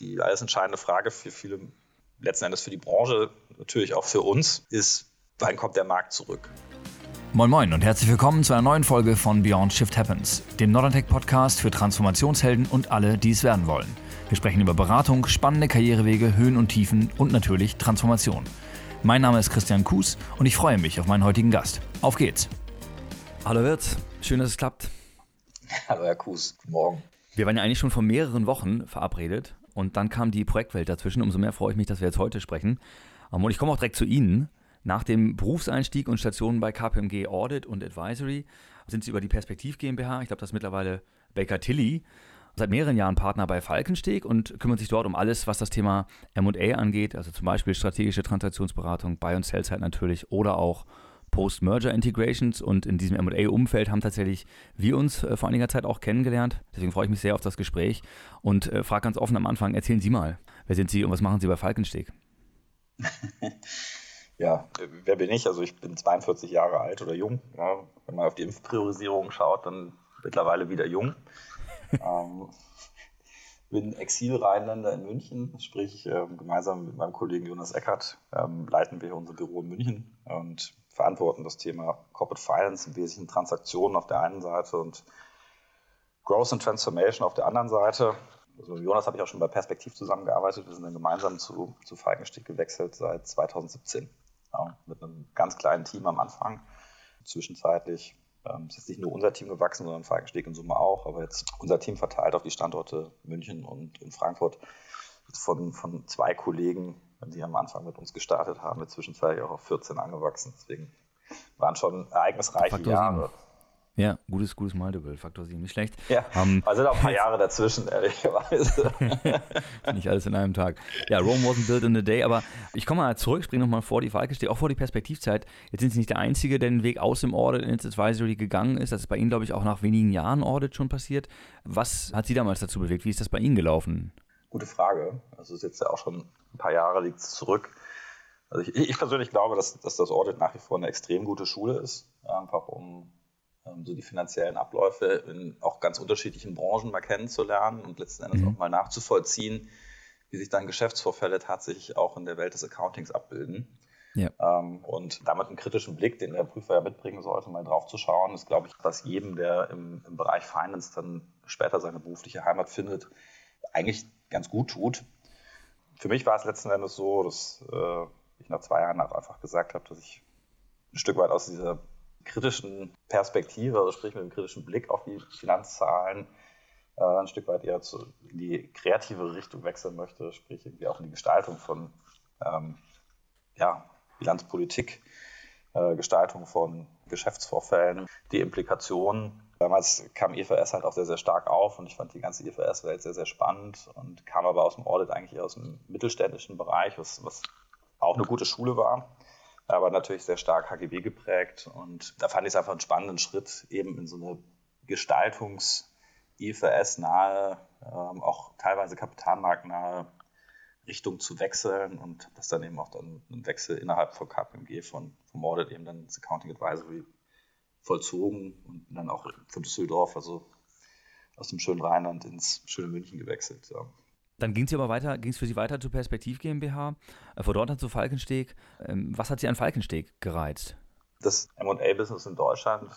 die alles entscheidende Frage für viele, letzten Endes für die Branche, natürlich auch für uns, ist, wann kommt der Markt zurück? Moin Moin und herzlich willkommen zu einer neuen Folge von Beyond Shift Happens, dem Northern Podcast für Transformationshelden und alle, die es werden wollen. Wir sprechen über Beratung, spannende Karrierewege, Höhen und Tiefen und natürlich Transformation. Mein Name ist Christian Kues und ich freue mich auf meinen heutigen Gast. Auf geht's! Hallo Wirt, schön, dass es klappt. Hallo Herr Kues, guten Morgen. Wir waren ja eigentlich schon vor mehreren Wochen verabredet und dann kam die Projektwelt dazwischen. Umso mehr freue ich mich, dass wir jetzt heute sprechen. Ähm, und ich komme auch direkt zu Ihnen. Nach dem Berufseinstieg und Stationen bei KPMG Audit und Advisory sind Sie über die Perspektiv GmbH, ich glaube, das ist mittlerweile Baker Tilly, seit mehreren Jahren Partner bei Falkensteg und kümmern sich dort um alles, was das Thema M&A angeht, also zum Beispiel strategische Transaktionsberatung, Buy- und Sell-Side natürlich oder auch Post-Merger-Integrations und in diesem MA-Umfeld haben tatsächlich wir uns äh, vor einiger Zeit auch kennengelernt. Deswegen freue ich mich sehr auf das Gespräch und äh, frage ganz offen am Anfang: Erzählen Sie mal, wer sind Sie und was machen Sie bei Falkensteg? ja, wer bin ich? Also, ich bin 42 Jahre alt oder jung. Ja, wenn man auf die Impfpriorisierung schaut, dann mittlerweile wieder jung. ähm, bin Exil-Rheinländer in München, sprich ähm, gemeinsam mit meinem Kollegen Jonas Eckert ähm, leiten wir unser Büro in München und verantworten das Thema Corporate Finance, im Wesentlichen Transaktionen auf der einen Seite und Growth and Transformation auf der anderen Seite. Also Jonas habe ich auch schon bei Perspektiv zusammengearbeitet. Wir sind dann gemeinsam zu, zu Falkensteg gewechselt seit 2017. Ja, mit einem ganz kleinen Team am Anfang. Zwischenzeitlich ähm, ist jetzt nicht nur unser Team gewachsen, sondern Falkensteg in Summe auch. Aber jetzt unser Team verteilt auf die Standorte München und in Frankfurt von, von zwei Kollegen die am Anfang mit uns gestartet haben, mit zwischenzeitlich auch auf 14 angewachsen. Deswegen waren schon ereignisreiche Faktor Jahre. 7. Ja, gutes, gutes Multiple, Faktor 7, nicht schlecht. Ja, um, also sind auch ein paar Jahre dazwischen, ehrlicherweise. nicht alles in einem Tag. Ja, Rome wasn't built in a day, aber ich komme mal zurück, springe nochmal vor die Falke, stehe auch vor die Perspektivzeit. Jetzt sind Sie nicht der Einzige, der den Weg aus dem Audit ins Advisory gegangen ist. Das ist bei Ihnen, glaube ich, auch nach wenigen Jahren Audit schon passiert. Was hat Sie damals dazu bewegt? Wie ist das bei Ihnen gelaufen? Gute Frage. Also ist jetzt ja auch schon ein paar Jahre liegt es zurück. Also ich, ich, persönlich glaube, dass, dass das Audit nach wie vor eine extrem gute Schule ist, einfach um ähm, so die finanziellen Abläufe in auch ganz unterschiedlichen Branchen mal kennenzulernen und letzten Endes mhm. auch mal nachzuvollziehen, wie sich dann Geschäftsvorfälle tatsächlich auch in der Welt des Accountings abbilden. Ja. Ähm, und damit einen kritischen Blick, den der Prüfer ja mitbringen sollte, mal drauf zu schauen, ist, glaube ich, was jedem, der im, im Bereich Finance dann später seine berufliche Heimat findet, eigentlich ganz gut tut. Für mich war es letzten Endes so, dass äh, ich nach zwei Jahren einfach gesagt habe, dass ich ein Stück weit aus dieser kritischen Perspektive, also sprich mit einem kritischen Blick auf die Finanzzahlen, äh, ein Stück weit eher zu, in die kreative Richtung wechseln möchte, sprich irgendwie auch in die Gestaltung von ähm, ja, Bilanzpolitik, Gestaltung von Geschäftsvorfällen, die Implikationen Damals kam IFRS halt auch sehr, sehr stark auf und ich fand die ganze IFRS-Welt sehr, sehr spannend und kam aber aus dem Audit eigentlich aus dem mittelständischen Bereich, was, was auch eine gute Schule war, aber natürlich sehr stark HGB geprägt und da fand ich es einfach einen spannenden Schritt, eben in so eine Gestaltungs-IFRS-nahe, ähm, auch teilweise kapitalmarktnahe Richtung zu wechseln und das dann eben auch dann ein Wechsel innerhalb von KPMG von, vom Audit eben dann ins Accounting Advisory vollzogen und dann auch von Düsseldorf, also aus dem schönen Rheinland ins schöne München gewechselt. Ja. Dann ging es aber weiter, ging es für Sie weiter zur Perspektiv GmbH, äh, von dort dann zu Falkensteg. Ähm, was hat Sie an Falkensteg gereizt? Das M&A-Business in Deutschland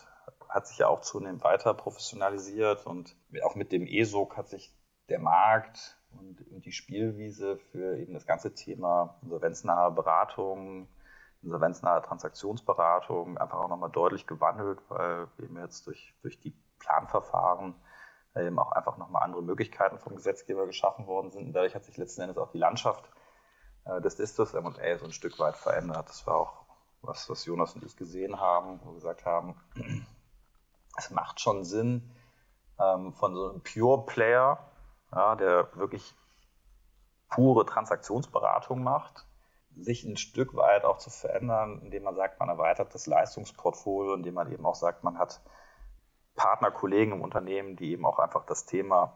hat sich ja auch zunehmend weiter professionalisiert und auch mit dem ESOC hat sich der Markt und, und die Spielwiese für eben das ganze Thema insolvenznahe Beratung, insolvenznahe Transaktionsberatung einfach auch nochmal deutlich gewandelt, weil eben jetzt durch, durch die Planverfahren eben auch einfach nochmal andere Möglichkeiten vom Gesetzgeber geschaffen worden sind. Und dadurch hat sich letzten Endes auch die Landschaft äh, des Distus M&A so ein Stück weit verändert. Das war auch was, was Jonas und ich gesehen haben, wo wir gesagt haben, es macht schon Sinn, ähm, von so einem Pure Player, ja, der wirklich pure Transaktionsberatung macht, sich ein Stück weit auch zu verändern, indem man sagt, man erweitert das Leistungsportfolio, indem man eben auch sagt, man hat Partner, Kollegen im Unternehmen, die eben auch einfach das Thema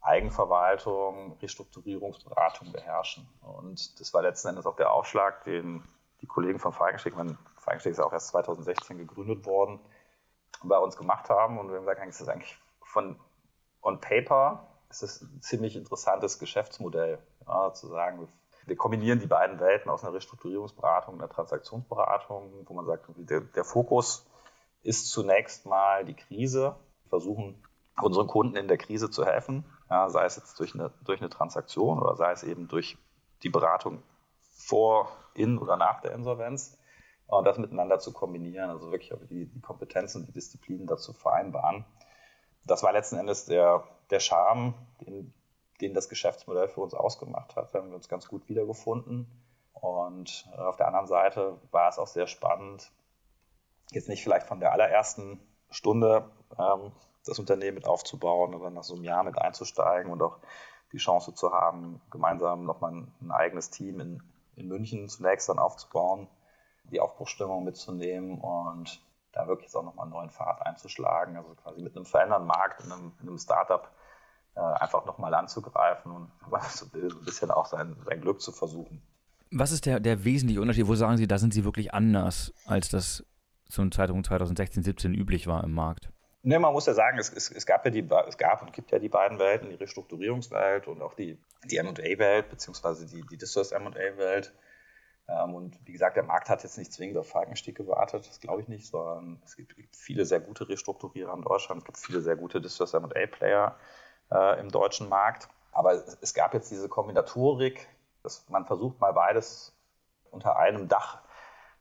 Eigenverwaltung, Restrukturierungsberatung beherrschen. Und das war letzten Endes auch der Aufschlag, den die Kollegen von Falkensteg, mein Falkensteg ist auch erst 2016 gegründet worden, bei uns gemacht haben. Und wir haben gesagt, ist das eigentlich von on paper ist es ein ziemlich interessantes Geschäftsmodell, ja, zu sagen, wir kombinieren die beiden Welten aus einer Restrukturierungsberatung und einer Transaktionsberatung, wo man sagt, der, der Fokus ist zunächst mal die Krise. Wir versuchen unseren Kunden in der Krise zu helfen, ja, sei es jetzt durch eine, durch eine Transaktion oder sei es eben durch die Beratung vor, in oder nach der Insolvenz und das miteinander zu kombinieren, also wirklich die, die Kompetenzen, die Disziplinen dazu vereinbaren. Das war letzten Endes der, der Charme, den, den das Geschäftsmodell für uns ausgemacht hat. Haben wir uns ganz gut wiedergefunden. Und auf der anderen Seite war es auch sehr spannend, jetzt nicht vielleicht von der allerersten Stunde ähm, das Unternehmen mit aufzubauen, sondern nach so einem Jahr mit einzusteigen und auch die Chance zu haben, gemeinsam nochmal ein, ein eigenes Team in, in München zunächst dann aufzubauen, die Aufbruchstimmung mitzunehmen und da wirklich jetzt auch nochmal einen neuen Pfad einzuschlagen, also quasi mit einem veränderten Markt, in einem, in einem Startup äh, einfach nochmal anzugreifen und so ein bisschen auch sein, sein Glück zu versuchen. Was ist der, der wesentliche Unterschied? Wo sagen Sie, da sind Sie wirklich anders, als das zum Zeitpunkt 2016, 17 üblich war im Markt? Ne, man muss ja sagen, es, es, es, gab ja die, es gab und gibt ja die beiden Welten, die Restrukturierungswelt und auch die, die M&A-Welt, beziehungsweise die, die Distress M&A-Welt. Ähm, und wie gesagt, der Markt hat jetzt nicht zwingend auf Falkenstieg gewartet, das glaube ich nicht, sondern es gibt, viele sehr gute Restrukturierer in Deutschland, es gibt viele sehr gute Distress M&A-Player äh, im deutschen Markt. Aber es, es gab jetzt diese Kombinatorik, dass man versucht mal beides unter einem Dach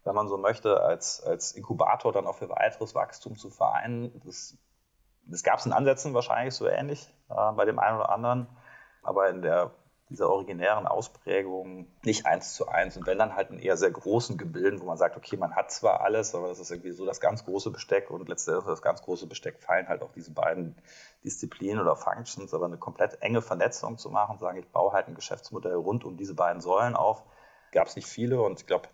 wenn man so möchte, als, als Inkubator dann auch für weiteres Wachstum zu vereinen. Das, das gab es in Ansätzen wahrscheinlich so ähnlich äh, bei dem einen oder anderen, aber in der dieser originären Ausprägung nicht eins zu eins und wenn dann halt in eher sehr großen Gebilden, wo man sagt, okay, man hat zwar alles, aber das ist irgendwie so das ganz große Besteck und letztendlich das ganz große Besteck fallen halt auch diese beiden Disziplinen oder Functions, aber eine komplett enge Vernetzung zu machen, sagen, ich baue halt ein Geschäftsmodell rund um diese beiden Säulen auf, gab es nicht viele und ich glaube,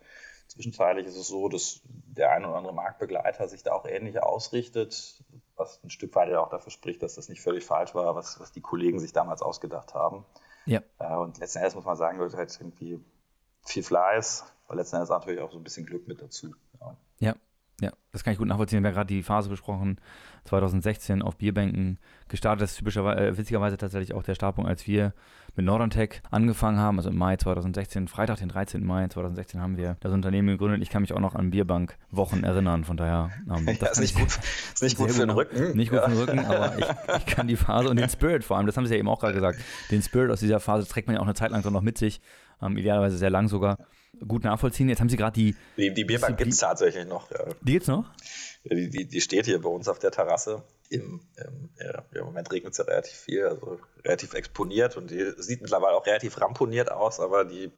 Zwischenzeitlich ist es so, dass der ein oder andere Marktbegleiter sich da auch ähnlich ausrichtet, was ein Stück weit ja auch dafür spricht, dass das nicht völlig falsch war, was, was die Kollegen sich damals ausgedacht haben. Ja. Äh, und letzten Endes muss man sagen, gehört halt irgendwie viel Fleiß, aber letzten Endes natürlich auch so ein bisschen Glück mit dazu. Ja. ja. Ja, das kann ich gut nachvollziehen. Wir haben gerade die Phase besprochen, 2016 auf Bierbänken gestartet. Das ist typischerweise, äh, witzigerweise tatsächlich auch der Startpunkt, als wir mit Northern Tech angefangen haben, also im Mai 2016, Freitag, den 13. Mai 2016 haben wir das Unternehmen gegründet. Ich kann mich auch noch an Bierbankwochen erinnern, von daher. Ähm, ja, das ist nicht gut, ist nicht gut für den Rücken. Nicht gut ja. für den Rücken, aber ich, ich, kann die Phase und den Spirit vor allem, das haben Sie ja eben auch gerade gesagt, den Spirit aus dieser Phase trägt man ja auch eine Zeit lang noch mit sich, ähm, idealerweise sehr lang sogar gut nachvollziehen. Jetzt haben Sie gerade die. Die, die Bierbank gibt es tatsächlich noch. Ja. Die gibt es noch? Die, die, die, steht hier bei uns auf der Terrasse. Im, im, ja, Im Moment regnet es ja relativ viel, also relativ exponiert und die sieht mittlerweile auch relativ ramponiert aus, aber die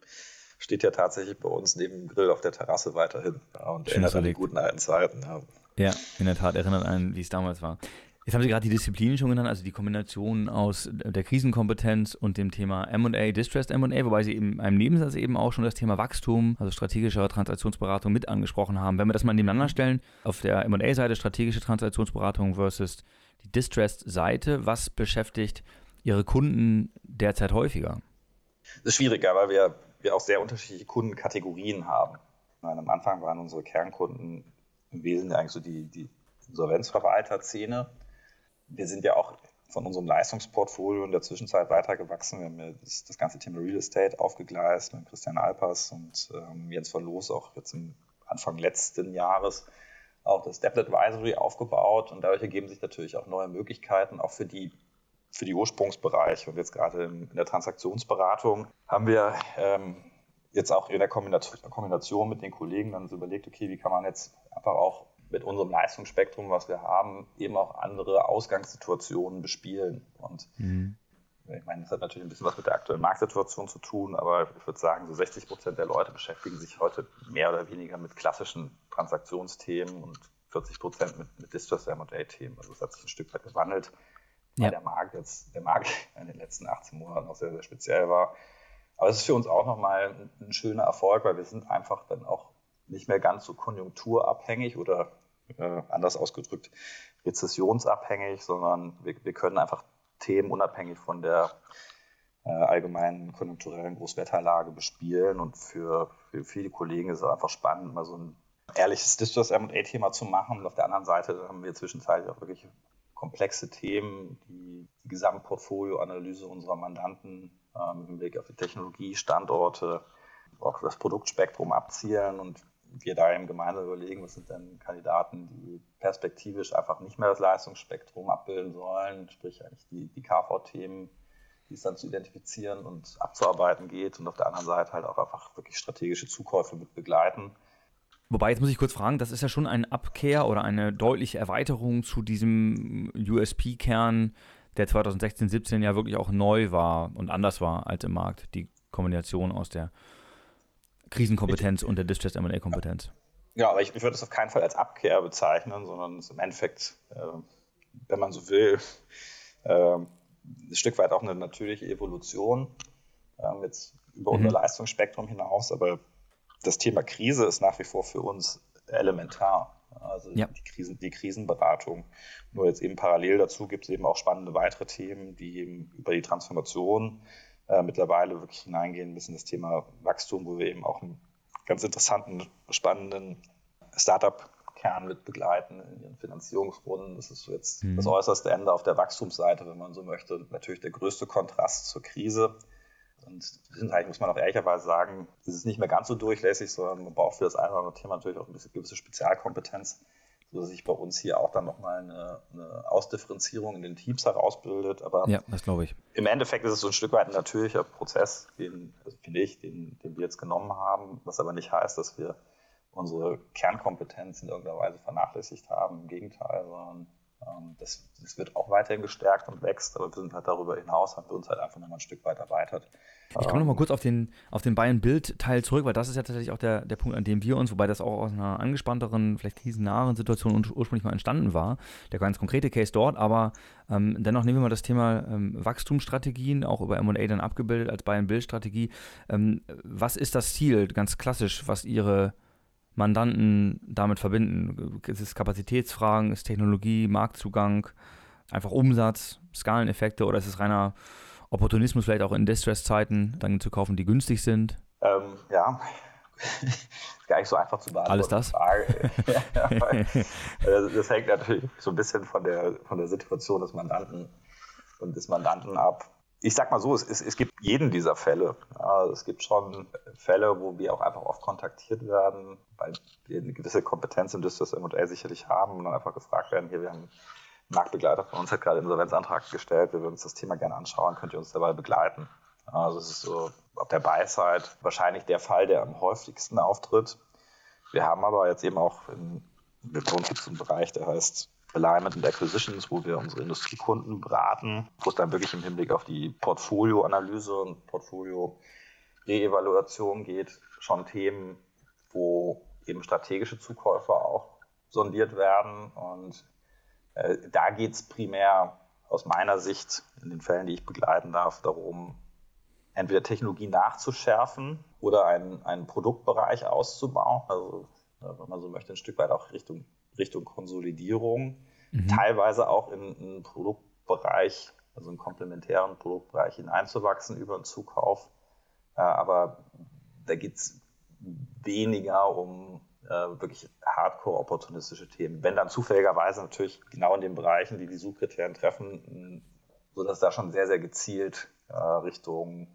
steht ja tatsächlich bei uns neben dem Grill auf der Terrasse weiterhin ja, und Schön erinnert an die guten alten Zeiten. Ja. ja, in der Tat erinnert einen, wie es damals war. Jetzt haben Sie gerade die Disziplinen schon genannt, also die Kombination aus der Krisenkompetenz und dem Thema M&A, Distressed M&A, wobei Sie eben in einem Nebensatz eben auch schon das Thema Wachstum, also strategische Transaktionsberatung mit angesprochen haben. Wenn wir das mal nebeneinander stellen, auf der M&A-Seite strategische Transaktionsberatung versus die Distressed-Seite, was beschäftigt Ihre Kunden derzeit häufiger? Das ist schwieriger, weil wir, wir auch sehr unterschiedliche Kundenkategorien haben. Meine, am Anfang waren unsere Kernkunden im Wesentlichen eigentlich so die, die Insolvenzverwalter-Szene wir sind ja auch von unserem Leistungsportfolio in der Zwischenzeit weitergewachsen. Wir haben ja das, ganze Thema Real Estate aufgegleist mit Christian Alpers und ähm, Jens von Loos auch jetzt im Anfang letzten Jahres auch das Debt Advisory aufgebaut und dadurch ergeben sich natürlich auch neue Möglichkeiten, auch für die für die Ursprungsbereiche und jetzt gerade in, in der Transaktionsberatung haben wir ähm, jetzt auch in der Kombination, Kombination mit den Kollegen dann so überlegt, okay, wie kann man jetzt einfach auch mit unserem Leistungsspektrum, was wir haben, eben auch andere Ausgangssituationen bespielen. Und mhm. ich meine, das hat natürlich ein bisschen was mit der aktuellen Marktsituation zu tun, aber ich würde sagen, so 60 Prozent der Leute beschäftigen sich heute mehr oder weniger mit klassischen Transaktionsthemen und 40 Prozent mit, mit Distress M&A-Themen. Also es hat sich ein Stück weit gewandelt, weil ja. der Markt jetzt, der Markt in den letzten 18 Monaten auch sehr, sehr speziell war. Aber es ist für uns auch nochmal ein, ein schöner Erfolg, weil wir sind einfach dann auch nicht mehr ganz so konjunkturabhängig oder äh, anders ausgedrückt rezessionsabhängig, sondern wir, wir können einfach Themen unabhängig von der äh, allgemeinen konjunkturellen Großwetterlage bespielen. Und für, für viele Kollegen ist es einfach spannend, mal so ein ehrliches Distress M&A-Thema zu machen. Und auf der anderen Seite haben wir zwischenzeitlich auch wirklich komplexe Themen, die die Gesamtportfolioanalyse unserer Mandanten ähm, im Blick auf die Technologie, Standorte, auch das Produktspektrum abzielen und wir da eben gemeinsam überlegen, was sind denn Kandidaten, die perspektivisch einfach nicht mehr das Leistungsspektrum abbilden sollen, sprich eigentlich die, die KV-Themen, die es dann zu identifizieren und abzuarbeiten geht und auf der anderen Seite halt auch einfach wirklich strategische Zukäufe mit begleiten. Wobei, jetzt muss ich kurz fragen, das ist ja schon ein Abkehr oder eine deutliche Erweiterung zu diesem USP-Kern, der 2016, 17 ja wirklich auch neu war und anders war als im Markt. Die Kombination aus der Krisenkompetenz ich, und der Distress M&A-Kompetenz. Ja, aber ich, ich würde es auf keinen Fall als Abkehr bezeichnen, sondern es ist im Endeffekt, äh, wenn man so will, äh, ein Stück weit auch eine natürliche Evolution, äh, jetzt über mhm. unser Leistungsspektrum hinaus, aber das Thema Krise ist nach wie vor für uns elementar. Also ja. die, Krisen, die Krisenberatung. Nur jetzt eben parallel dazu gibt es eben auch spannende weitere Themen, die eben über die Transformation äh, mittlerweile wirklich hineingehen müssen, das Thema Wachstum, wo wir eben auch einen ganz interessanten, spannenden Startup-Kern mit begleiten in ihren Finanzierungsrunden. Das ist so jetzt mhm. das äußerste Ende auf der Wachstumsseite, wenn man so möchte. Natürlich der größte Kontrast zur Krise. Und wir sind eigentlich, muss man auch ehrlicherweise sagen, es ist nicht mehr ganz so durchlässig, sondern man braucht für das eine oder andere Thema natürlich auch ein bisschen gewisse Spezialkompetenz, sodass sich bei uns hier auch dann nochmal eine, eine Ausdifferenzierung in den Teams herausbildet. Aber ja, das glaube ich. Im Endeffekt ist es so ein Stück weit ein natürlicher Prozess, den, also finde ich, den, den wir jetzt genommen haben, was aber nicht heißt, dass wir unsere Kernkompetenz in irgendeiner Weise vernachlässigt haben. Im Gegenteil, sondern das, das, wird auch weiterhin gestärkt und wächst, aber wir sind halt darüber hinaus, haben wir uns halt einfach nochmal ein Stück weit erweitert. Ich komme nochmal kurz auf den, auf den Bayern-Bild-Teil zurück, weil das ist ja tatsächlich auch der, der Punkt, an dem wir uns, wobei das auch aus einer angespannteren, vielleicht krisennahen Situation ursprünglich mal entstanden war, der ganz konkrete Case dort, aber ähm, dennoch nehmen wir mal das Thema ähm, Wachstumsstrategien, auch über M&A dann abgebildet als Bayern-Bild-Strategie. Ähm, was ist das Ziel, ganz klassisch, was Ihre Mandanten damit verbinden? Ist es Kapazitätsfragen, ist es Technologie, Marktzugang, einfach Umsatz, Skaleneffekte oder ist es reiner Opportunismus vielleicht auch in Distress-Zeiten dann zu kaufen, die günstig sind? Ähm, ja, ist gar nicht so einfach zu beantworten. Alles das? Also das hängt natürlich so ein bisschen von der, von der Situation des Mandanten und des Mandanten ab ich sag mal so, es, es, es gibt jeden dieser Fälle. Ja, es gibt schon Fälle, wo wir auch einfach oft kontaktiert werden, weil wir eine gewisse Kompetenz im Distress M&A sicherlich haben und dann einfach gefragt werden, hier, wir haben einen Marktbegleiter von uns hat gerade einen Insolvenzantrag gestellt, wir würden uns das Thema gerne anschauen, könnt ihr uns dabei begleiten? Also es ist so auf der Buy-Side wahrscheinlich der Fall, der am häufigsten auftritt. Wir haben aber jetzt eben auch einen Bereich, der heißt Alignment and Acquisitions, wo wir unsere Industriekunden beraten, wo es dann wirklich im Hinblick auf die Portfolioanalyse und Portfolio-Reevaluation geht, schon Themen, wo eben strategische Zukäufer auch sondiert werden. Und äh, da geht es primär aus meiner Sicht in den Fällen, die ich begleiten darf, darum, entweder Technologie nachzuschärfen oder einen, einen Produktbereich auszubauen. Also, wenn man so möchte, ein Stück weit auch Richtung Richtung Konsolidierung, mhm. teilweise auch in einen Produktbereich, also einen komplementären Produktbereich hineinzuwachsen über einen Zukauf. Äh, aber da geht es weniger um äh, wirklich hardcore-opportunistische Themen. Wenn dann zufälligerweise natürlich genau in den Bereichen, die die Suchkriterien treffen, sodass da schon sehr, sehr gezielt äh, Richtung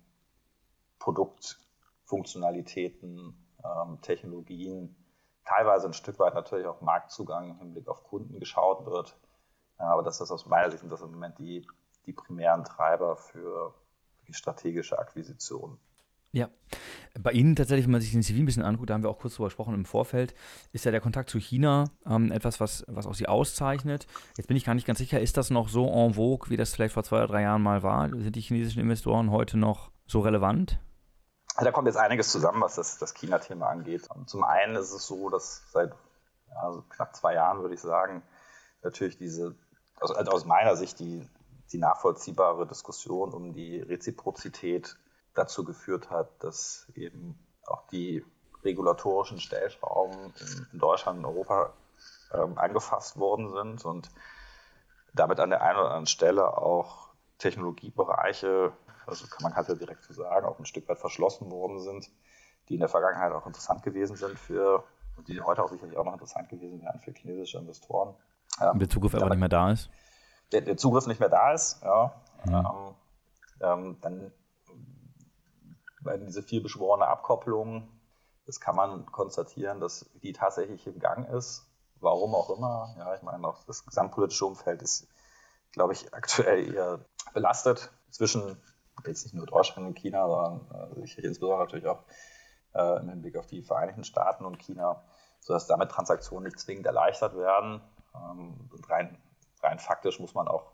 Produktfunktionalitäten, ähm, Technologien teilweise ein Stück weit natürlich auch Marktzugang im Hinblick auf Kunden geschaut wird. Aber das ist aus meiner Sicht das im Moment die, die primären Treiber für strategische Akquisition. Ja, bei Ihnen tatsächlich, wenn man sich den CV ein bisschen anguckt, da haben wir auch kurz drüber gesprochen im Vorfeld, ist ja der Kontakt zu China ähm, etwas, was, was auch Sie auszeichnet. Jetzt bin ich gar nicht ganz sicher, ist das noch so en vogue, wie das vielleicht vor zwei oder drei Jahren mal war? Sind die chinesischen Investoren heute noch so relevant? Da kommt jetzt einiges zusammen, was das, das China-Thema angeht. Zum einen ist es so, dass seit ja, also knapp zwei Jahren, würde ich sagen, natürlich diese, also aus meiner Sicht die, die nachvollziehbare Diskussion um die Reziprozität dazu geführt hat, dass eben auch die regulatorischen Stellschrauben in, in Deutschland und Europa ähm, angefasst worden sind und damit an der einen oder anderen Stelle auch Technologiebereiche also kann man halt ja direkt so sagen, auch ein Stück weit verschlossen worden sind, die in der Vergangenheit auch interessant gewesen sind für, und die heute auch sicherlich auch noch interessant gewesen wären für chinesische Investoren. Ähm, Bezug auf aber nicht mehr da ist? der, der, Zugriff nicht mehr da ist, ja, mhm. ähm, ähm, dann werden diese viel beschworene Abkopplung, das kann man konstatieren, dass die tatsächlich im Gang ist. Warum auch immer. Ja, ich meine, auch das gesamtpolitische Umfeld ist, glaube ich, aktuell eher belastet zwischen jetzt nicht nur Deutschland und China, sondern äh, sicherlich insbesondere natürlich auch äh, im Hinblick auf die Vereinigten Staaten und China, sodass damit Transaktionen nicht zwingend erleichtert werden. Ähm, rein, rein faktisch muss man auch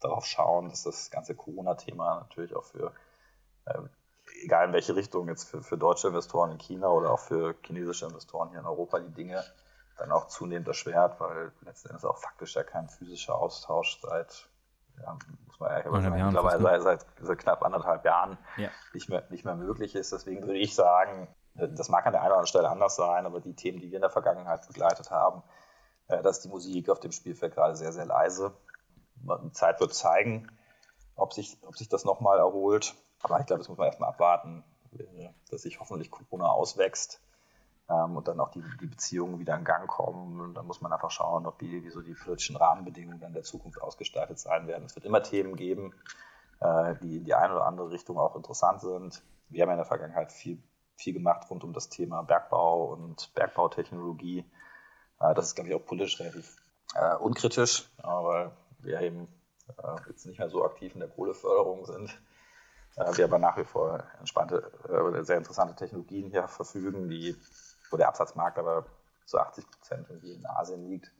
darauf schauen, dass das ganze Corona-Thema natürlich auch für, äh, egal in welche Richtung, jetzt für, für deutsche Investoren in China oder auch für chinesische Investoren hier in Europa die Dinge dann auch zunehmend erschwert, weil letzten Endes auch faktisch ja kein physischer Austausch seit ja, muss man ehrlich sagen, mittlerweile seit, seit, seit, knapp anderthalb Jahren ja. nicht, mehr, nicht mehr möglich ist. Deswegen würde ich sagen, das mag an der einen oder anderen Stelle anders sein, aber die Themen, die wir in der Vergangenheit begleitet haben, äh, dass die Musik auf dem Spielfeld gerade sehr, sehr leise. Die Zeit wird zeigen, ob sich, ob sich das nochmal erholt. Aber ich glaube, das muss man erstmal abwarten, äh, dass sich hoffentlich Corona auswächst ähm, und dann auch die, die Beziehungen wieder in Gang kommen. Und dann muss man einfach schauen, ob die, wie so die politischen Rahmenbedingungen dann der Zukunft ausgestaltet sein werden. Es wird immer Themen geben, äh, die in die eine oder andere Richtung auch interessant sind. Wir haben ja in der Vergangenheit viel, viel gemacht rund um das Thema Bergbau und Bergbautechnologie. Äh, das ist, glaube ich, auch politisch relativ äh, unkritisch, weil wir eben äh, jetzt nicht mehr so aktiv in der Kohleförderung sind äh, wir aber nach wie vor entspannte, äh, sehr interessante Technologien hier verfügen, die wo der Absatzmarkt aber zu 80 Prozent irgendwie in Asien liegt,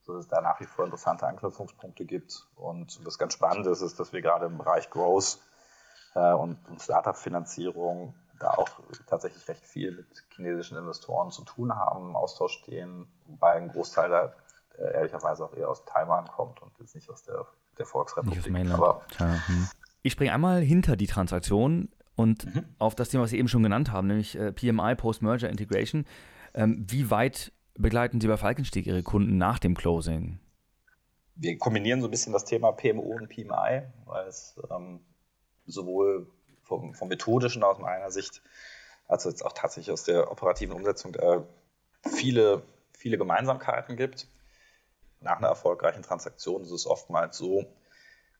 sodass es da nach wie vor interessante Anknüpfungspunkte gibt. Und was ganz spannend ist, ist, dass wir gerade im Bereich Growth äh, und, und Startup-Finanzierung da auch tatsächlich recht viel mit chinesischen Investoren zu tun haben, im Austausch stehen, wobei ein Großteil da äh, ehrlicherweise auch eher aus Taiwan kommt und jetzt nicht aus der, der Volksrepublik. Nicht aus Aber, hm. Ich springe einmal hinter die Transaktion und mhm. auf das Thema, was Sie eben schon genannt haben, nämlich äh, PMI, Post-Merger Integration. Ähm, wie weit begleiten Sie bei Falkenstieg Ihre Kunden nach dem Closing? Wir kombinieren so ein bisschen das Thema PMO und PMI, weil es ähm, sowohl vom, vom, methodischen aus meiner Sicht, als jetzt auch tatsächlich aus der operativen Umsetzung äh, viele, viele Gemeinsamkeiten gibt. Nach einer erfolgreichen Transaktion ist es oftmals so,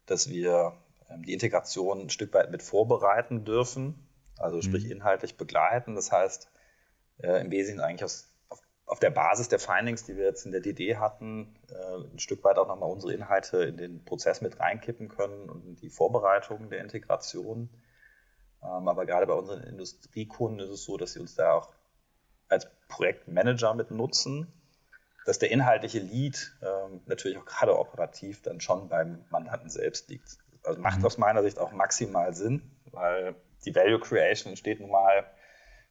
dass wir die Integration ein Stück weit mit vorbereiten dürfen, also sprich mhm. inhaltlich begleiten. Das heißt, äh, im Wesentlichen eigentlich aus, auf, auf, der Basis der Findings, die wir jetzt in der DD hatten, äh, ein Stück weit auch nochmal unsere Inhalte in den Prozess mit reinkippen können und in die Vorbereitung der Integration. Ähm, aber gerade bei unseren Industriekunden ist es so, dass sie uns da auch als Projektmanager mit nutzen, dass der inhaltliche Lead ähm, natürlich auch gerade operativ dann schon beim Mandanten selbst liegt also macht mhm. aus meiner Sicht auch maximal Sinn, weil die Value Creation entsteht nun mal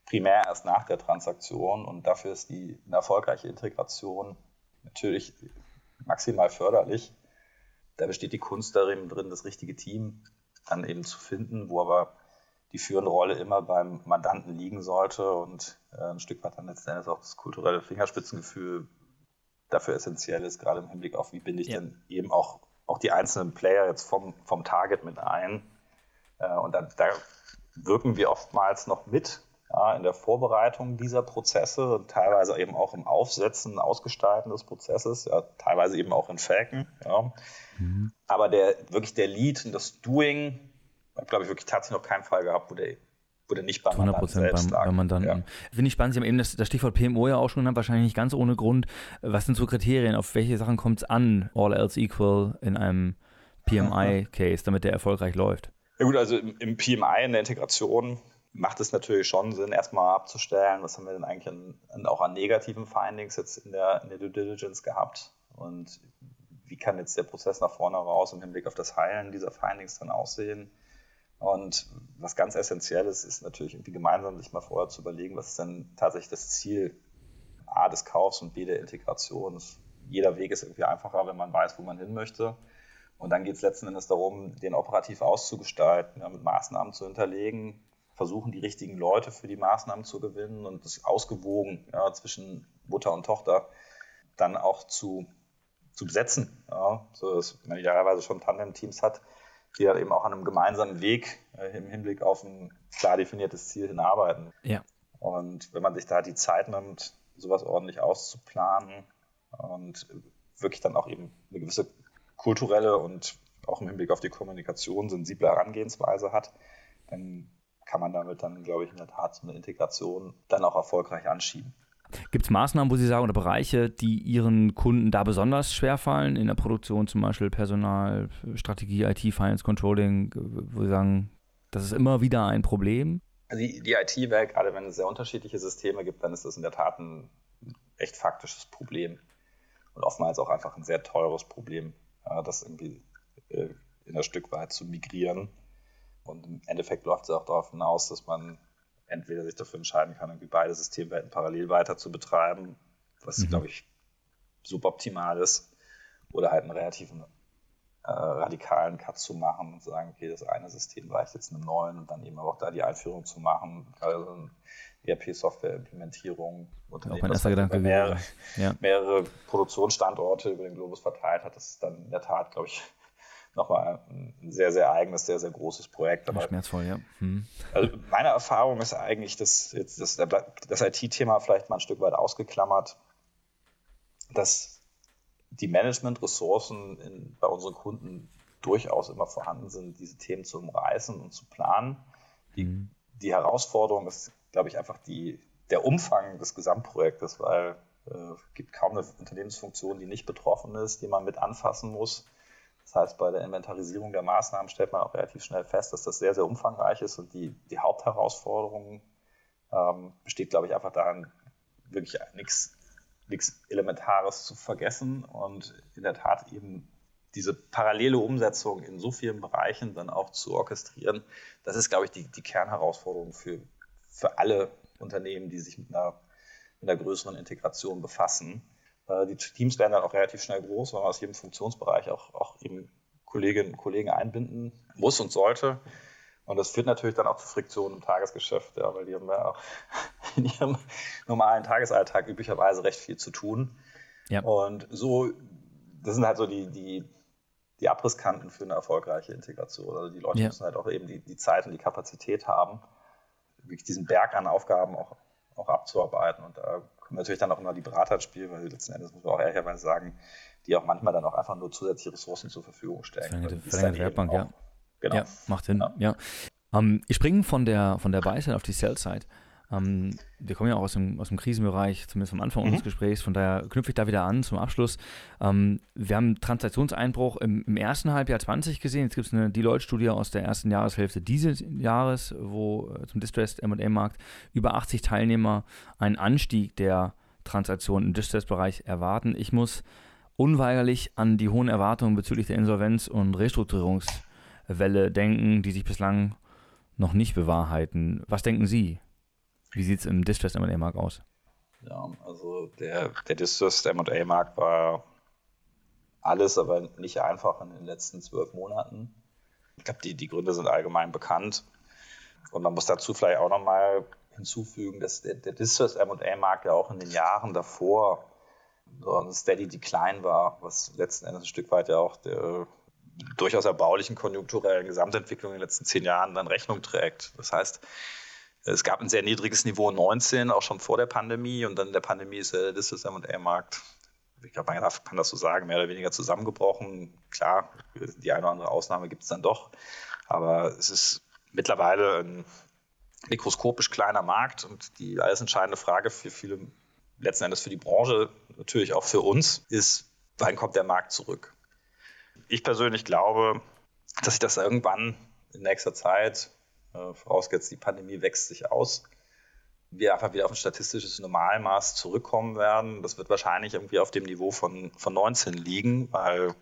primär erst nach der Transaktion und dafür ist die eine erfolgreiche Integration natürlich maximal förderlich. Da besteht die Kunst darin, drin, das richtige Team dann eben zu finden, wo aber die führende Rolle immer beim Mandanten liegen sollte und äh, ein Stück weit dann letztendlich auch das kulturelle Fingerspitzengefühl dafür essentiell ist, gerade im Hinblick auf, wie binde ich ja. denn eben auch auch die einzelnen Player jetzt vom, vom Target mit ein. Äh, und da, da, wirken wir oftmals noch mit ja, in der Vorbereitung dieser Prozesse und teilweise eben auch im Aufsetzen, Ausgestalten des Prozesses, ja, teilweise eben auch in Faken. Ja. Mhm. Aber der wirklich der Lead und das Doing, glaube ich wirklich tatsächlich noch keinen Fall gehabt, wo der wurde nicht beim 100 Mandanten beim, beim Mandanten. Ja. Finde ich spannend. Sie haben eben das, das, Stichwort PMO ja auch schon genannt, wahrscheinlich nicht ganz ohne Grund. Was sind so Kriterien? Auf welche Sachen kommt es an, all else equal, in einem PMI-Case, damit der erfolgreich läuft? Ja gut, also im, im PMI, in der Integration, macht es natürlich schon Sinn, erstmal abzustellen, was haben wir denn eigentlich an, an, auch an negativen Findings jetzt in der, in der Due Diligence gehabt und wie kann jetzt der Prozess nach vorne raus im Hinblick auf das Heilen dieser Findings dann aussehen. Und was ganz essentiell ist, ist natürlich irgendwie gemeinsam sich mal vorher zu überlegen, was ist denn tatsächlich das Ziel A des Kaufs und B der Integration. Jeder Weg ist irgendwie einfacher, wenn man weiß, wo man hin möchte. Und dann geht es letzten Endes darum, den operativ auszugestalten, ja, mit Maßnahmen zu hinterlegen, versuchen, die richtigen Leute für die Maßnahmen zu gewinnen und das ausgewogen ja, zwischen Mutter und Tochter dann auch zu, zu besetzen. Ja, so dass man idealerweise schon Tandem-Teams hat, die dann eben auch an einem gemeinsamen Weg äh, im Hinblick auf ein klar definiertes Ziel hinarbeiten. Ja. Und wenn man sich da die Zeit nimmt, sowas ordentlich auszuplanen und wirklich dann auch eben eine gewisse kulturelle und auch im Hinblick auf die Kommunikation sensible Herangehensweise hat, dann kann man damit dann, glaube ich, in der Tat so eine Integration dann auch erfolgreich anschieben. Gibt es Maßnahmen, wo Sie sagen, oder Bereiche, die Ihren Kunden da besonders schwer fallen, in der Produktion zum Beispiel Personal, Strategie, IT, Finance, Controlling, wo Sie sagen, das ist immer wieder ein Problem? Also die, die IT-Welt, gerade wenn es sehr unterschiedliche Systeme gibt, dann ist das in der Tat ein echt faktisches Problem und oftmals auch einfach ein sehr teures Problem, das irgendwie äh, in ein Stück weit zu migrieren. Und im Endeffekt läuft es auch darauf hinaus, dass man entweder sich dafür entscheiden kann, irgendwie beide Systemwelten parallel weiter zu betreiben, was, mhm. glaube ich, suboptimal ist, oder halt einen relativen äh, radikalen Cut zu machen und zu sagen, okay, das eine System weicht jetzt einem neuen und dann eben auch da die Einführung zu machen, also ERP-Software-Implementierung, Unternehmen, das Gedanke mehrere, ja. mehrere Produktionsstandorte über den Globus verteilt hat, das ist dann in der Tat, glaube ich, nochmal ein sehr, sehr eigenes, sehr, sehr großes Projekt. Aber, Schmerzvoll, ja. Hm. Also meine Erfahrung ist eigentlich, dass jetzt das, das IT-Thema vielleicht mal ein Stück weit ausgeklammert, dass die Management-Ressourcen bei unseren Kunden durchaus immer vorhanden sind, diese Themen zu umreißen und zu planen. Die, mhm. die Herausforderung ist, glaube ich, einfach die, der Umfang des Gesamtprojektes, weil es äh, gibt kaum eine Unternehmensfunktion, die nicht betroffen ist, die man mit anfassen muss. Das heißt, bei der Inventarisierung der Maßnahmen stellt man auch relativ schnell fest, dass das sehr, sehr umfangreich ist und die, die Hauptherausforderung ähm, besteht, glaube ich, einfach darin, wirklich nichts nichts Elementares zu vergessen und in der Tat eben diese parallele Umsetzung in so vielen Bereichen dann auch zu orchestrieren, das ist, glaube ich, die, die Kernherausforderung für, für alle Unternehmen, die sich mit einer, mit einer größeren Integration befassen. Äh, die Teams werden dann auch relativ schnell groß, weil man aus jedem Funktionsbereich auch, auch eben Kolleginnen und Kollegen einbinden muss und sollte. Und das führt natürlich dann auch zu Friktionen im Tagesgeschäft, ja, weil die haben ja auch in ihrem normalen Tagesalltag üblicherweise recht viel zu tun. Ja. Und so, das sind halt so die, die, die Abrisskanten für eine erfolgreiche Integration. Also die Leute ja. müssen halt auch eben die, die Zeit und die Kapazität haben, wirklich diesen Berg an Aufgaben auch, auch abzuarbeiten. Und da natürlich dann auch immer die Berater ins Spiel, weil letzten Endes muss man auch ehrlicherweise sagen, die auch manchmal dann auch einfach nur zusätzliche Ressourcen zur Verfügung stellen. Verlängerte, verlängerte Werkbank, ja. Genau. Ja, macht Sinn. Ja. ja. Um, ähm, ich springe von der, von der Buy-Side auf die Sell-Side. Ähm, wir kommen ja auch aus dem, aus dem Krisenbereich, zumindest am Anfang mhm. unseres Gesprächs, von daher knüpfe ich da wieder an zum Abschluss. Ähm, wir haben Transaktionseinbruch im, im, ersten Halbjahr 20 gesehen. Jetzt gibt es eine Deloitte-Studie aus der ersten Jahreshälfte dieses Jahres, wo äh, zum Distressed M&A-Markt über 80 Teilnehmer einen Anstieg der Transaktionen im Distressed-Bereich erwarten. Ich muss unweigerlich an die hohen Erwartungen bezüglich der Insolvenz- und Restrukturierungswelle denken, die sich bislang noch nicht bewahrheiten. Was denken Sie? Wie sieht es im Distressed M&A-Markt aus? Ja, also der, der Distressed M&A-Markt war alles, aber nicht einfach in den letzten zwölf Monaten. Ich glaube, die, die Gründe sind allgemein bekannt. Und man muss dazu vielleicht auch nochmal hinzufügen, dass der, der Distressed M&A-Markt ja auch in den Jahren davor so ein Steady Decline war, was letzten Endes ein Stück weit ja auch der durchaus erbaulichen konjunkturellen Gesamtentwicklung in den letzten zehn Jahren dann Rechnung trägt. Das heißt, es gab ein sehr niedriges Niveau 19, auch schon vor der Pandemie. Und dann in der Pandemie ist der Listed M&A-Markt, ich glaube, man kann das so sagen, mehr oder weniger zusammengebrochen. Klar, die eine oder andere Ausnahme gibt es dann doch. Aber es ist mittlerweile ein mikroskopisch kleiner Markt. Und die alles entscheidende Frage für viele, letzten Endes für die Branche, natürlich auch für uns, ist, wann kommt der Markt zurück? Ich persönlich glaube, dass sich das irgendwann in nächster Zeit äh, vorausgesetzt, die Pandemie wächst sich aus, wir einfach wieder auf ein statistisches Normalmaß zurückkommen werden. Das wird wahrscheinlich irgendwie auf dem Niveau von, von 19 liegen, weil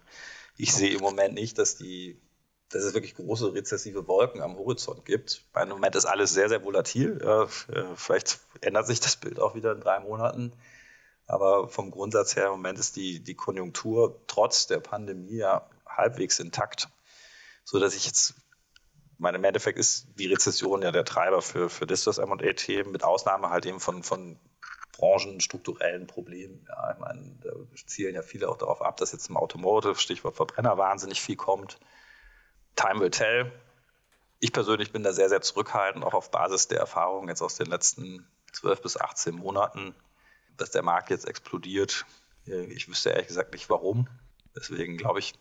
ich sehe im Moment nicht, dass die dass es wirklich große rezessive Wolken am Horizont gibt. Im Moment ist alles sehr, sehr volatil. Äh, vielleicht ändert sich das Bild auch wieder in drei Monaten. Aber vom Grundsatz her im Moment ist die, die Konjunktur trotz der Pandemie ja halbwegs intakt, so dass ich jetzt meine, im Endeffekt ist die Rezession ja der Treiber für, für Distos M&A-Themen, mit Ausnahme halt eben von, von branchenstrukturellen Problemen. Ja, ich meine, da zielen ja viele auch darauf ab, dass jetzt im Automotive, Stichwort Verbrenner, wahnsinnig viel kommt. Time will tell. Ich persönlich bin da sehr, sehr zurückhaltend, auch auf Basis der Erfahrungen jetzt aus den letzten 12 bis 18 Monaten, dass der Markt jetzt explodiert. Ich wüsste ehrlich gesagt nicht warum. Deswegen glaube ich,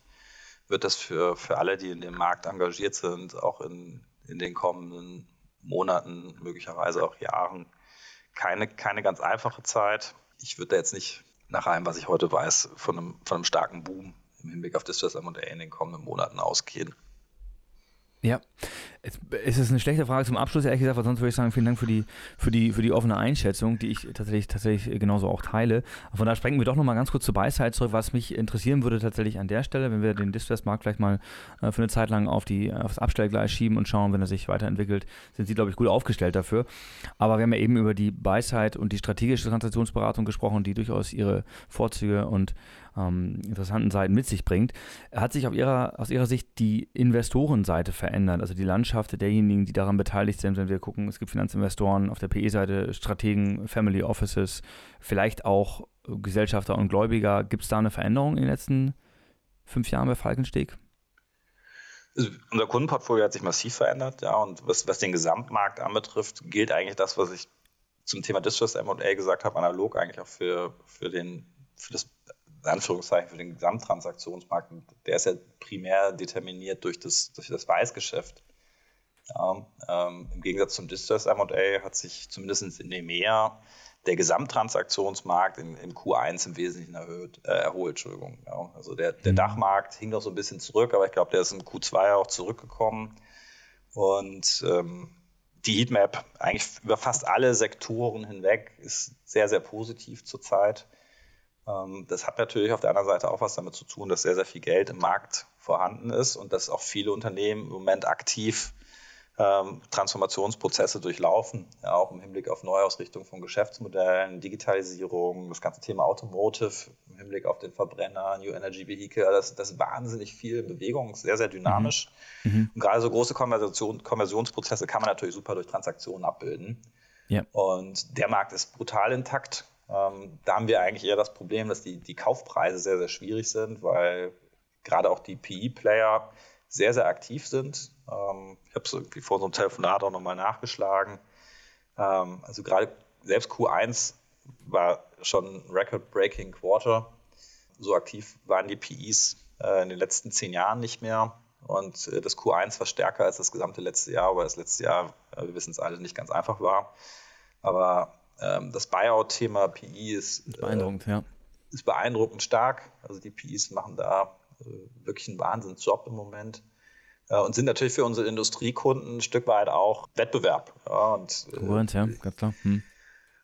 wird das für, für alle, die in dem Markt engagiert sind, auch in, in den kommenden Monaten, möglicherweise auch Jahren, keine, keine ganz einfache Zeit. Ich würde da jetzt nicht nach allem, was ich heute weiß, von einem, von einem starken Boom im Hinblick auf Distress M&A in den kommenden Monaten ausgehen. Ja, es ist eine schlechte Frage zum Abschluss, ehrlich gesagt, weil sonst würde ich sagen, vielen Dank für die, für die, für die offene Einschätzung, die ich tatsächlich, tatsächlich genauso auch teile. Von daher sprechen wir doch nochmal ganz kurz zur Beizeit zurück, was mich interessieren würde tatsächlich an der Stelle, wenn wir den Distress-Markt vielleicht mal äh, für eine Zeit lang auf die, aufs Abstellgleis schieben und schauen, wenn er sich weiterentwickelt, sind sie, glaube ich, gut aufgestellt dafür. Aber wir haben ja eben über die Beizeit und die strategische Transaktionsberatung gesprochen, die durchaus ihre Vorzüge und ähm, interessanten Seiten mit sich bringt. Hat sich auf ihrer, aus Ihrer Sicht die Investorenseite verändert, also die Landschaft derjenigen, die daran beteiligt sind, wenn wir gucken, es gibt Finanzinvestoren auf der PE-Seite, Strategen, Family Offices, vielleicht auch Gesellschafter und Gläubiger. Gibt es da eine Veränderung in den letzten fünf Jahren bei Falkensteg? Also unser Kundenportfolio hat sich massiv verändert, ja, und was, was den Gesamtmarkt anbetrifft, gilt eigentlich das, was ich zum Thema Distress M&A gesagt habe, analog eigentlich auch für, für, den, für das Anführungszeichen für den Gesamttransaktionsmarkt, der ist ja primär determiniert durch das, durch das Weißgeschäft. Ja, ähm, Im Gegensatz zum Distress M&A hat sich zumindest in EMEA der Gesamttransaktionsmarkt in, im Q1 im Wesentlichen erhöht, äh, erholt. Entschuldigung. Ja, also der, der mhm. Dachmarkt hing noch so ein bisschen zurück, aber ich glaube, der ist im Q2 auch zurückgekommen. Und ähm, die Heatmap eigentlich über fast alle Sektoren hinweg ist sehr, sehr positiv zurzeit. Ähm, das hat natürlich auf der anderen Seite auch was damit zu tun, dass sehr, sehr viel Geld im Markt vorhanden ist und dass auch viele Unternehmen im Moment aktiv ähm, Transformationsprozesse durchlaufen, ja, auch im Hinblick auf Neuausrichtung von Geschäftsmodellen, Digitalisierung, das ganze Thema Automotive im Hinblick auf den Verbrenner, New Energy Vehicle, das, das ist wahnsinnig viel Bewegung, sehr, sehr dynamisch. Mhm. mhm. Und gerade so große Konversion, Konversionsprozesse kann man natürlich super durch Transaktionen abbilden. Ja. Und der Markt ist brutal intakt. Ähm, da haben wir eigentlich eher das Problem, dass die, die Kaufpreise sehr, sehr schwierig sind, weil gerade auch die PE-Player sehr, sehr aktiv sind. Ähm, ich habe es irgendwie vor so einem Telefonat auch nochmal nachgeschlagen. Ähm, also gerade selbst Q1 war schon ein Record-Breaking Quarter. So aktiv waren die PEs äh, in den letzten zehn Jahren nicht mehr. Und äh, das Q1 war stärker als das gesamte letzte Jahr, weil das letzte Jahr, äh, wir wissen es alle, nicht ganz einfach war. Aber ähm, das Buyout-Thema PI ist, ist beeindruckend, äh, ja. ist beeindruckend stark. Also die PIs machen da äh, wirklich einen Wahnsinnsjob im Moment und sind natürlich für unsere Industriekunden ein Stück weit auch Wettbewerb. Ja, und, Konkurrenz, ja, ganz klar. Hm.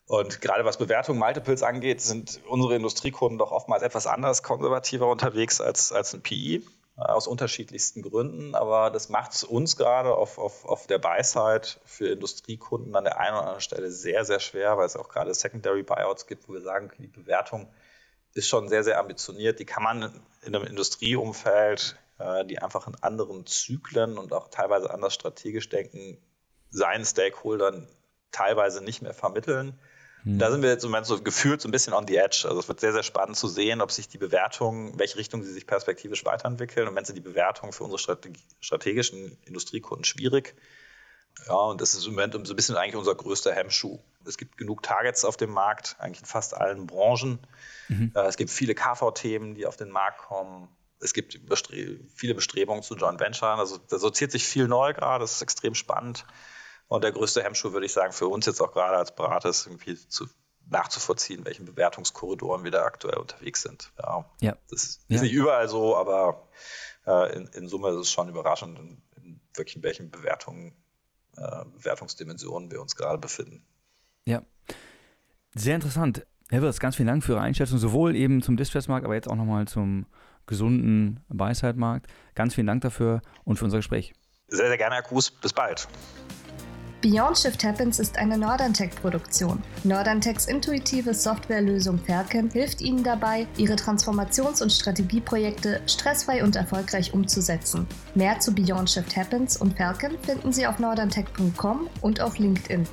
Und gerade was Bewertung Multiples angeht, sind unsere Industriekunden doch oftmals etwas anders konservativer unterwegs als, als ein PI aus unterschiedlichsten Gründen, aber das macht es uns gerade auf, auf, auf der Buy-Side für Industriekunden an der einen oder anderen Stelle sehr, sehr schwer, weil es auch gerade Secondary Buyouts gibt, wo wir sagen, die Bewertung ist schon sehr, sehr ambitioniert. Die kann man in einem Industrieumfeld, äh, die einfach in anderen Zyklen und auch teilweise anders strategisch denken, seinen Stakeholdern teilweise nicht mehr vermitteln. Mhm. Da sind wir jetzt im Moment so gefühlt so ein bisschen on the edge. Also es wird sehr, sehr spannend zu sehen, ob sich die Bewertung, in welche Richtung sie sich perspektivisch weiterentwickeln. Und wenn sie die Bewertung für unsere strategischen Industriekunden schwierig. Ja, und das ist im Moment so ein bisschen eigentlich unser größter Hemmschuh. Es gibt genug Targets auf dem Markt, eigentlich in fast allen Branchen. Mhm. Äh, es gibt viele KV-Themen, die auf den Markt kommen. Es gibt viele Bestrebungen zu Joint Venture. Also da sortiert sich viel neu gerade. Das ist extrem spannend. Und der größte Hemmschuh, würde ich sagen, für uns jetzt auch gerade als Berater ist irgendwie zu, nachzuvollziehen, welchen Bewertungskorridoren wir da aktuell unterwegs sind. Ja, ja. Das ist ja. nicht überall so, aber äh, in, in, Summe ist es schon überraschend, in, in wirklich welchen Bewertungen, äh, Bewertungsdimensionen wir uns gerade befinden. Ja, sehr interessant. Herr Wirtz, ganz vielen Dank für Ihre Einschätzung, sowohl eben zum Distress-Markt, aber jetzt auch nochmal zum gesunden Buy-Side-Markt. Ganz vielen Dank dafür und für unser Gespräch. Sehr, sehr gerne, Herr Kuss. Bis bald. Beyond Shift Happens ist eine Norderntech-Produktion. Norderntechs intuitive Softwarelösung Falcon hilft Ihnen dabei, Ihre Transformations- und Strategieprojekte stressfrei und erfolgreich umzusetzen. Mehr zu Beyond Shift Happens und Falcon finden Sie auf norderntech.com und auf LinkedIn.